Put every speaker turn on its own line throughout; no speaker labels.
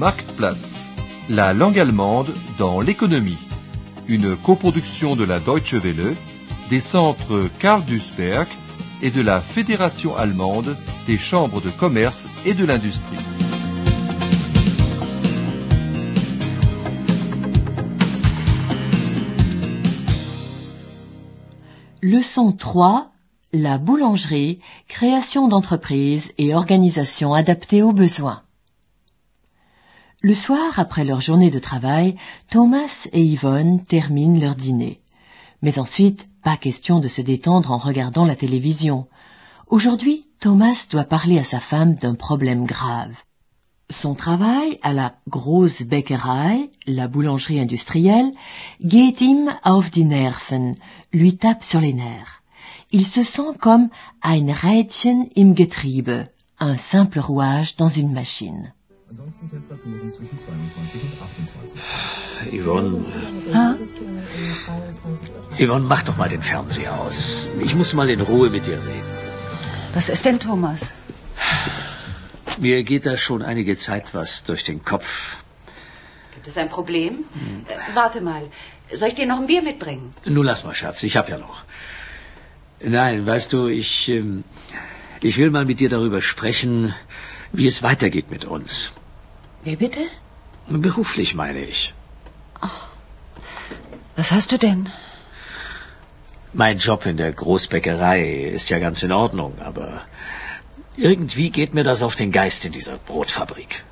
Marktplatz, la langue allemande dans l'économie. Une coproduction de la Deutsche Welle, des centres Karl Duisberg et de la Fédération allemande des chambres de commerce et de l'industrie.
Leçon 3. La boulangerie, création d'entreprise et organisation adaptée aux besoins. Le soir, après leur journée de travail, Thomas et Yvonne terminent leur dîner. Mais ensuite, pas question de se détendre en regardant la télévision. Aujourd'hui, Thomas doit parler à sa femme d'un problème grave. Son travail à la Grosse Bäckerei, la boulangerie industrielle, geht ihm auf die Nerven, lui tape sur les nerfs. Il se sent comme ein Rädchen im Getriebe, un simple rouage dans une machine.
Ansonsten Temperaturen zwischen 22 und 28 Grad.
Yvonne,
Ha?
Yvonne, mach doch mal den Fernseher aus. Ich muss mal in Ruhe mit dir reden.
Was ist denn, Thomas?
Mir geht da schon einige Zeit was durch den Kopf.
Gibt es ein Problem? Äh, warte mal. Soll ich dir noch ein Bier mitbringen?
Nun lass mal, Schatz, ich hab ja noch. Nein, weißt du, ich, ähm, ich will mal mit dir darüber sprechen, wie es weitergeht mit uns.
Wie bitte?
Beruflich meine ich.
Was hast du denn?
Mein Job in der Großbäckerei ist ja ganz in Ordnung, aber irgendwie geht mir das auf den Geist in dieser Brotfabrik.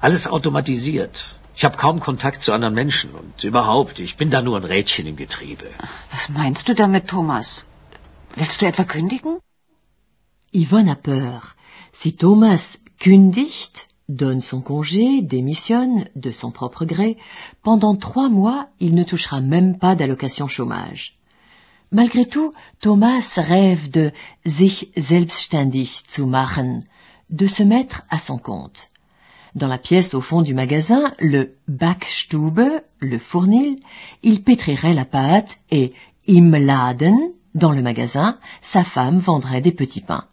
Alles automatisiert. Ich habe kaum Kontakt zu anderen Menschen und überhaupt, ich bin da nur ein Rädchen im Getriebe.
Was meinst du damit, Thomas? Willst du etwa kündigen?
Yvonne a peur. Si Thomas kündigt, donne son congé, démissionne de son propre gré, pendant trois mois, il ne touchera même pas d'allocation chômage. Malgré tout, Thomas rêve de sich selbstständig zu machen, de se mettre à son compte. Dans la pièce au fond du magasin, le Backstube, le fournil, il pétrirait la pâte et im Laden, dans le magasin, sa femme vendrait des petits pains.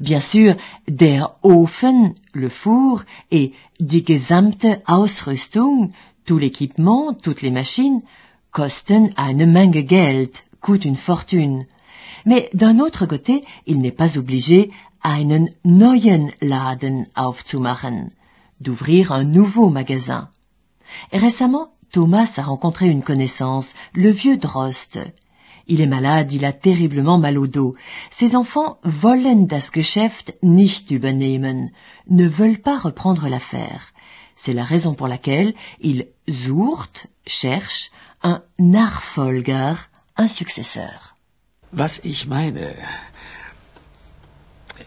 Bien sûr, der Ofen, le four, et die gesamte Ausrüstung, tout l'équipement, toutes les machines, kosten eine Menge Geld, coûtent une fortune. Mais d'un autre côté, il n'est pas obligé, einen neuen Laden aufzumachen, d'ouvrir un nouveau magasin. Récemment, Thomas a rencontré une connaissance, le vieux Drost. Il est malade, il a terriblement mal au dos. Ses enfants wollen das Geschäft nicht übernehmen, ne veulent pas reprendre l'affaire. C'est la raison pour laquelle il sucht, cherche, un Nachfolger, un successeur.
Was ich meine.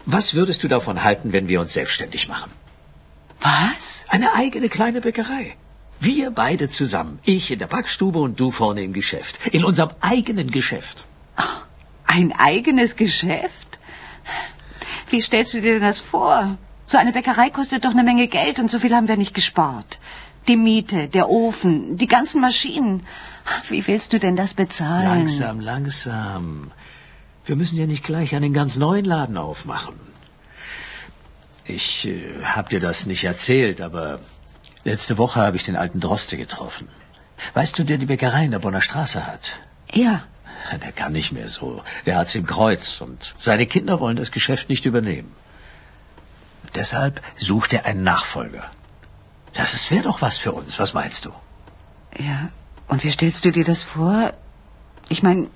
Was würdest du davon halten, wenn wir uns selbstständig machen?
Was?
Eine eigene kleine Bäckerei. Wir beide zusammen. Ich in der Backstube und du vorne im Geschäft. In unserem eigenen Geschäft.
Ein eigenes Geschäft? Wie stellst du dir denn das vor? So eine Bäckerei kostet doch eine Menge Geld und so viel haben wir nicht gespart. Die Miete, der Ofen, die ganzen Maschinen. Wie willst du denn das bezahlen?
Langsam, langsam. Wir müssen ja nicht gleich einen ganz neuen Laden aufmachen. Ich äh, hab dir das nicht erzählt, aber letzte Woche habe ich den alten Droste getroffen. Weißt du, der die Bäckerei in der Bonner Straße hat?
Ja.
Der kann nicht mehr so. Der hat's im Kreuz und seine Kinder wollen das Geschäft nicht übernehmen. Deshalb sucht er einen Nachfolger. Das wäre doch was für uns. Was meinst du?
Ja. Und wie stellst du dir das vor? Ich meine,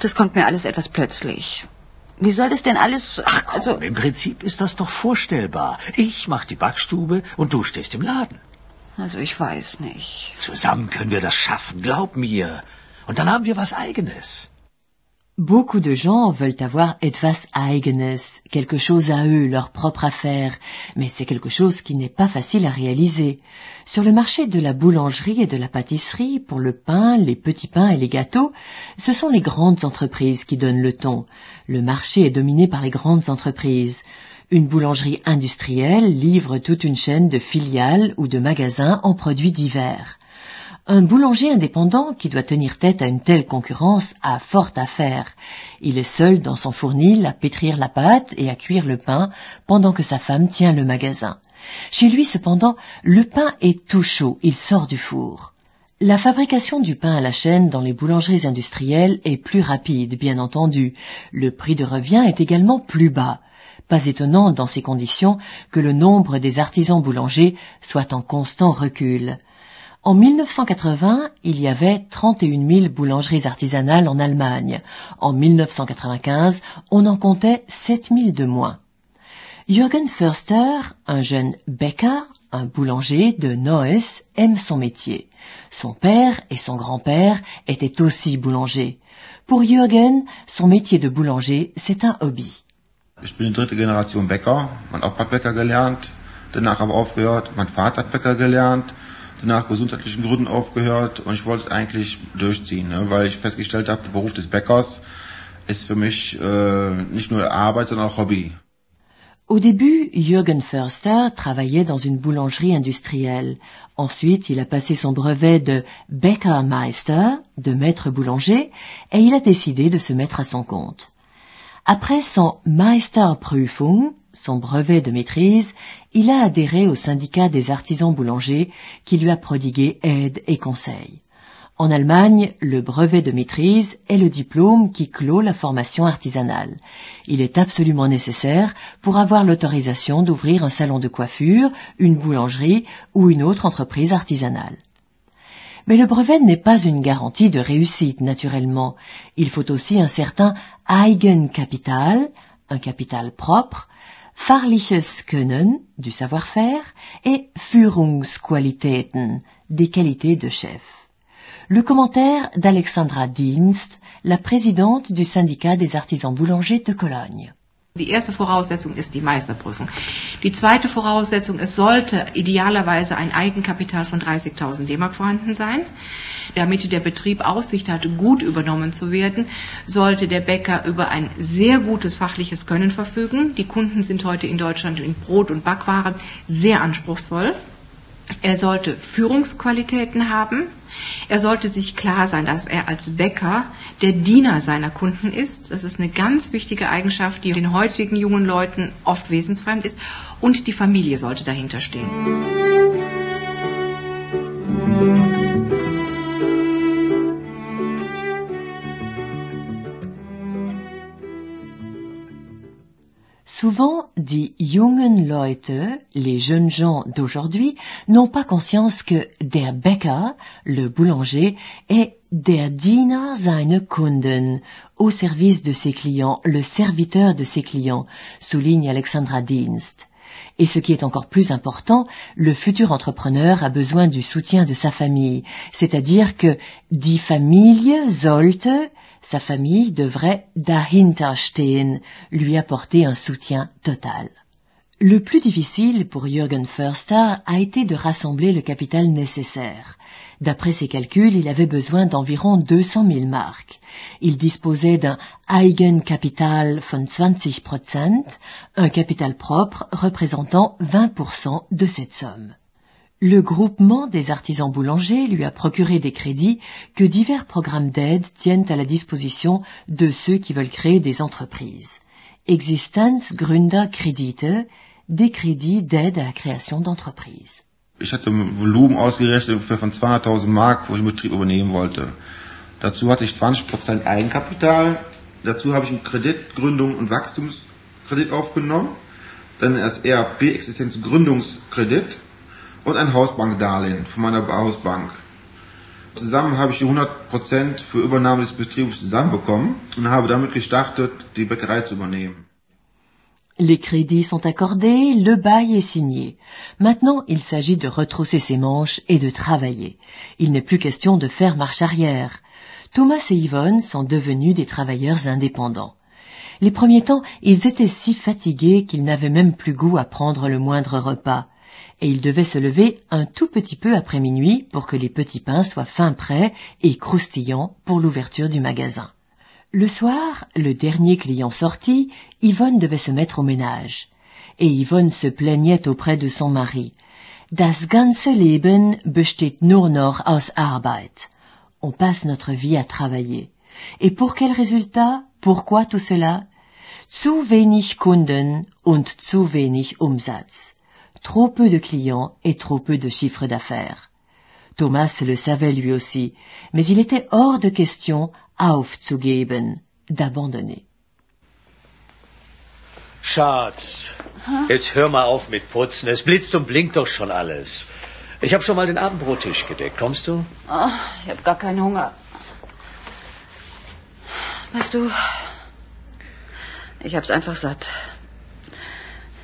das kommt mir alles etwas plötzlich. Wie soll das denn alles...
Ach komm,
also,
im Prinzip ist das doch vorstellbar. Ich mach die Backstube und du stehst im Laden.
also ich weiß nicht.
Zusammen können wir das schaffen, glaub mir. Und dann haben wir was Eigenes.
Beaucoup de gens veulent avoir etwas eigenes, quelque chose à eux, leur propre affaire, mais c'est quelque chose qui n'est pas facile à réaliser. Sur le marché de la boulangerie et de la pâtisserie, pour le pain, les petits pains et les gâteaux, ce sont les grandes entreprises qui donnent le ton. Le marché est dominé par les grandes entreprises. Une boulangerie industrielle livre toute une chaîne de filiales ou de magasins en produits divers. Un boulanger indépendant qui doit tenir tête à une telle concurrence a fort à faire. Il est seul dans son fournil à pétrir la pâte et à cuire le pain pendant que sa femme tient le magasin. Chez lui cependant, le pain est tout chaud, il sort du four. La fabrication du pain à la chaîne dans les boulangeries industrielles est plus rapide, bien entendu. Le prix de revient est également plus bas. Pas étonnant dans ces conditions que le nombre des artisans boulangers soit en constant recul. En 1980, il y avait 31 000 boulangeries artisanales en Allemagne. En 1995, on en comptait 7 000 de moins. Jürgen Förster, un jeune Bäcker, un boulanger de Neuss, aime son métier. Son père et son grand-père étaient aussi boulangers. Pour Jürgen, son métier de boulanger, c'est un hobby.
Ich bin dritte Generation Bäcker. Opa hat Bäcker gelernt, danach aber aufgehört. Mein Vater hat Bäcker gelernt, danach gesundheitlichen Gründen aufgehört und ich wollte eigentlich durchziehen, ne, weil ich festgestellt habe, der Beruf des Bäckers ist für mich äh, nicht nur Arbeit, sondern auch Hobby.
Au début, Jürgen Förster travaillait dans une boulangerie industrielle. Ensuite, il a passé son brevet de Bäckermeister, de maître boulanger, et il a décidé de se mettre à son compte. Après son Meisterprüfung, son brevet de maîtrise, il a adhéré au syndicat des artisans boulangers qui lui a prodigué aide et conseils. En Allemagne, le brevet de maîtrise est le diplôme qui clôt la formation artisanale. Il est absolument nécessaire pour avoir l'autorisation d'ouvrir un salon de coiffure, une boulangerie ou une autre entreprise artisanale. Mais le brevet n'est pas une garantie de réussite, naturellement. Il faut aussi un certain Eigenkapital, un capital propre, Fahrliches Können, du savoir-faire, et Führungsqualitäten, des qualités de chef. Le commentaire d'Alexandra Dienst, la présidente du syndicat des artisans boulangers de Cologne.
Die erste Voraussetzung ist die Meisterprüfung. Die zweite Voraussetzung, es sollte idealerweise ein Eigenkapital von 30.000 D-Mark vorhanden sein. Damit der Betrieb Aussicht hatte, gut übernommen zu werden, sollte der Bäcker über ein sehr gutes fachliches Können verfügen. Die Kunden sind heute in Deutschland in Brot- und Backwaren sehr anspruchsvoll. Er sollte Führungsqualitäten haben. Er sollte sich klar sein, dass er als Bäcker der Diener seiner Kunden ist. Das ist eine ganz wichtige Eigenschaft, die den heutigen jungen Leuten oft wesensfremd ist. Und die Familie sollte dahinter stehen.
Souvent, die jungen Leute, les jeunes gens d'aujourd'hui, n'ont pas conscience que der Bäcker, le boulanger, est der Diener seiner Kunden, au service de ses clients, le serviteur de ses clients, souligne Alexandra Dienst. Et ce qui est encore plus important, le futur entrepreneur a besoin du soutien de sa famille, c'est-à-dire que die Familie sollte sa famille devrait dahinter stehen, lui apporter un soutien total. Le plus difficile pour Jürgen Förster a été de rassembler le capital nécessaire. D'après ses calculs, il avait besoin d'environ 200 000 marques. Il disposait d'un Eigenkapital von 20%, un capital propre représentant 20% de cette somme. Le groupement des artisans boulangers lui a procuré des crédits que divers programmes d'aide tiennent à la disposition de ceux qui veulent créer des entreprises. Existenzgründerkredite, des crédits d'aide à la création d'entreprises.
Ich hatte ein Volumen ausgerechnet von 200.000 Mark, wo ich einen Betrieb übernehmen wollte. Dazu hatte ich 20% Eigenkapital. Dazu habe ich einen Kreditgründung und Wachstumskredit aufgenommen. Dann das ERP Existenzgründungskredit und ein Hausbankdarlehen von meiner Hausbank. Zusammen habe ich die 100% für Übernahme des Betriebs zusammenbekommen und habe damit gestartet, die Bäckerei zu übernehmen.
Les crédits sont accordés, le bail est signé. Maintenant, il s'agit de retrousser ses manches et de travailler. Il n'est plus question de faire marche arrière. Thomas et Yvonne sont devenus des travailleurs indépendants. Les premiers temps, ils étaient si fatigués qu'ils n'avaient même plus goût à prendre le moindre repas et il devait se lever un tout petit peu après minuit pour que les petits pains soient fin prêts et croustillants pour l'ouverture du magasin. Le soir, le dernier client sorti, Yvonne devait se mettre au ménage. Et Yvonne se plaignait auprès de son mari. Das ganze Leben besteht nur noch aus Arbeit. On passe notre vie à travailler. Et pour quel résultat? Pourquoi tout cela? Zu wenig Kunden und zu wenig Umsatz. Trop peu de clients et trop peu de chiffre d'affaires. Thomas le savait lui aussi, mais il était hors de question aufzugeben, d'abandonner.
Schatz, jetzt hör mal auf mit Putzen. Es blitzt und blinkt doch schon alles. Ich habe schon mal den Abendbrottisch gedeckt. Kommst du?
Oh, ich habe gar keinen Hunger. Weißt du, ich hab's einfach satt.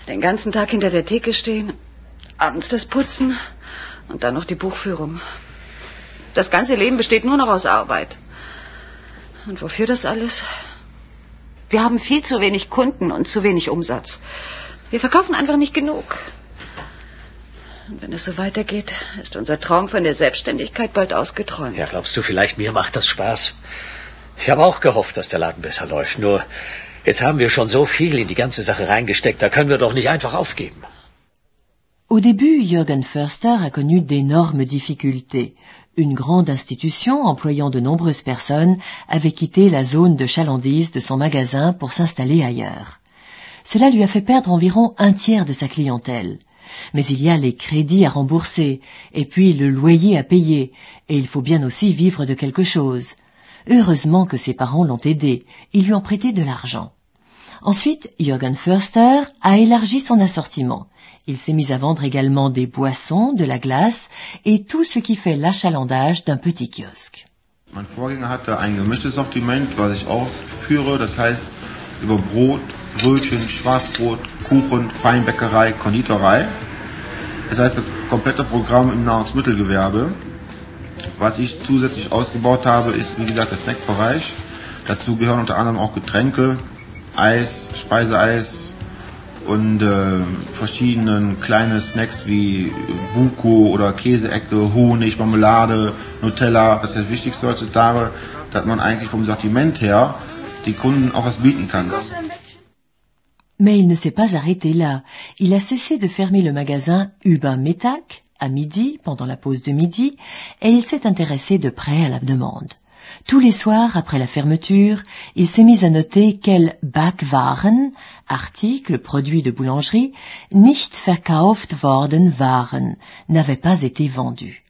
Den ganzen Tag hinter der Theke stehen, abends das Putzen und dann noch die Buchführung. Das ganze Leben besteht nur noch aus Arbeit. Und wofür das alles? Wir haben viel zu wenig Kunden und zu wenig Umsatz. Wir verkaufen einfach nicht genug. Und wenn es so weitergeht, ist unser Traum von der Selbstständigkeit bald ausgeträumt.
Ja, glaubst du, vielleicht mir macht das Spaß? Ich habe auch gehofft, dass der Laden besser läuft. Nur, jetzt haben wir schon so viel in die ganze Sache reingesteckt, da können wir doch nicht einfach aufgeben.
Au début, Jürgen Förster a connu d'énormes difficultés. Une grande institution employant de nombreuses personnes avait quitté la zone de chalandise de son magasin pour s'installer ailleurs. Cela lui a fait perdre environ un tiers de sa clientèle. Mais il y a les crédits à rembourser, et puis le loyer à payer, et il faut bien aussi vivre de quelque chose. Heureusement que ses parents l'ont aidé, ils lui ont prêté de l'argent. Ensuite, Jürgen Förster a élargi son assortiment. Il s'est mis à vendre également des boissons, de la glace et tout ce qui fait l'achalandage d'un petit kiosque.
Mein Vorgänger hatte ein gemischtes Sortiment, was ich auch führe. Das heißt, über Brot, Brötchen, Schwarzbrot, Kuchen, Feinbäckerei, Konditorei. Das heißt, das komplette Programm im Nahrungsmittelgewerbe. Was ich zusätzlich ausgebaut habe, ist, wie gesagt, der Snackbereich. Dazu gehören unter anderem auch Getränke, Eis, Speiseeis und äh, Snacks wie oder Honig, Marmelade, Nutella. Das ist das Wichtigste man eigentlich vom Sortiment her die Kunden auch was bieten kann.
Mais il ne s'est pas arrêté là. Il a cessé de fermer le magasin Hubin Métac à midi, pendant la pause de midi, et il s'est intéressé de près à la demande. Tous les soirs, après la fermeture, il s'est mis à noter quels Backwaren, articles, produits de boulangerie, nicht verkauft worden waren, n'avaient pas été vendus.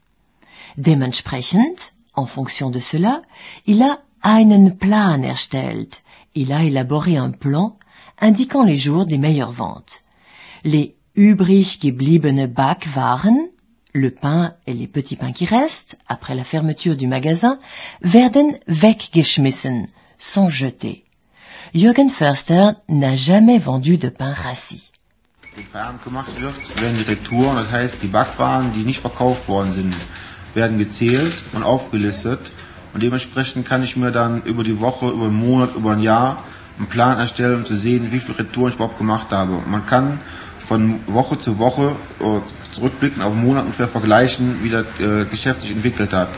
Dementsprechend, en fonction de cela, il a einen Plan erstellt. Il a élaboré un plan indiquant les jours des meilleures ventes. Les übrig gebliebene Backwaren, le pain et les petits pains qui restent, après la fermeture du magasin, werden weggeschmissen, sont jetés. Jürgen Förster n'a jamais vendu de pain rassis.
Wenn Feierabend gemacht wird, werden die Retouren, das heißt die Backwaren, die nicht verkauft worden sind, werden gezählt und aufgelistet. Und dementsprechend kann ich mir dann über die Woche, über einen Monat, über ein Jahr einen Plan erstellen, um zu sehen, wie viele Retouren ich überhaupt gemacht habe. Und man kann von Woche zu Woche äh, zurückblicken, auf einen Monat ungefähr vergleichen, wie das äh, Geschäft sich entwickelt hat.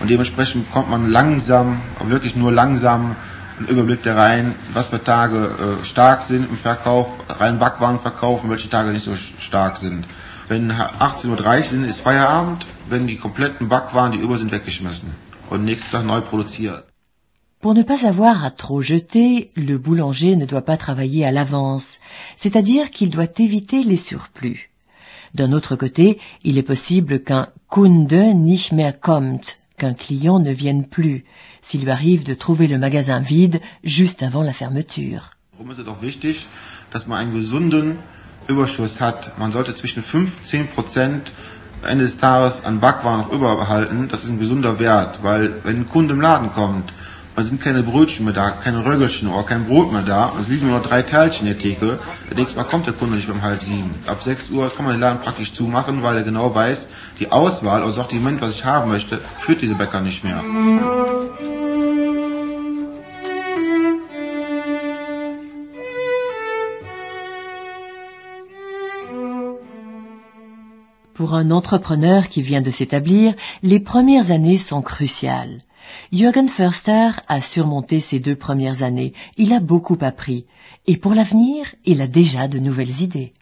Und dementsprechend bekommt man langsam, wirklich nur langsam, einen Überblick da rein, was für Tage äh, stark sind im Verkauf, rein Backwaren verkaufen, welche Tage nicht so stark sind. Wenn 18.30 Uhr sind, ist Feierabend, wenn die kompletten Backwaren, die über sind, weggeschmissen und nächsten Tag neu produziert.
Pour ne pas avoir à trop jeter, le boulanger ne doit pas travailler à l'avance, c'est-à-dire qu'il doit éviter les surplus. D'un autre côté, il est possible qu'un Kunde nicht mehr kommt, qu'un client ne vienne plus, s'il lui arrive de trouver le magasin vide juste avant la fermeture.
Es auch wichtig, dass man einen gesunden Überschuss hat? Man sollte zwischen 5 und 10 Prozent Ende des Tages an Backwaren noch überbehalten. Das ist ein gesunder Wert, weil wenn ein Kunde im Laden kommt, es sind keine Brötchen mehr da, keine Röggelchen oder kein Brot mehr da, es liegen nur noch drei Teilchen in der Theke, denkst du mal, kommt der Kunde nicht beim halb sieben. Ab 6 Uhr kann man den Laden praktisch zumachen, weil er genau weiß, die Auswahl, also das Sortiment, was ich haben möchte, führt diese Bäcker nicht mehr.
Pour un entrepreneur qui vient de s'établir, les premières années sont cruciales. Jürgen Förster a surmonté ces deux premières années. Il a beaucoup appris. Et pour l'avenir, il a déjà de nouvelles idées.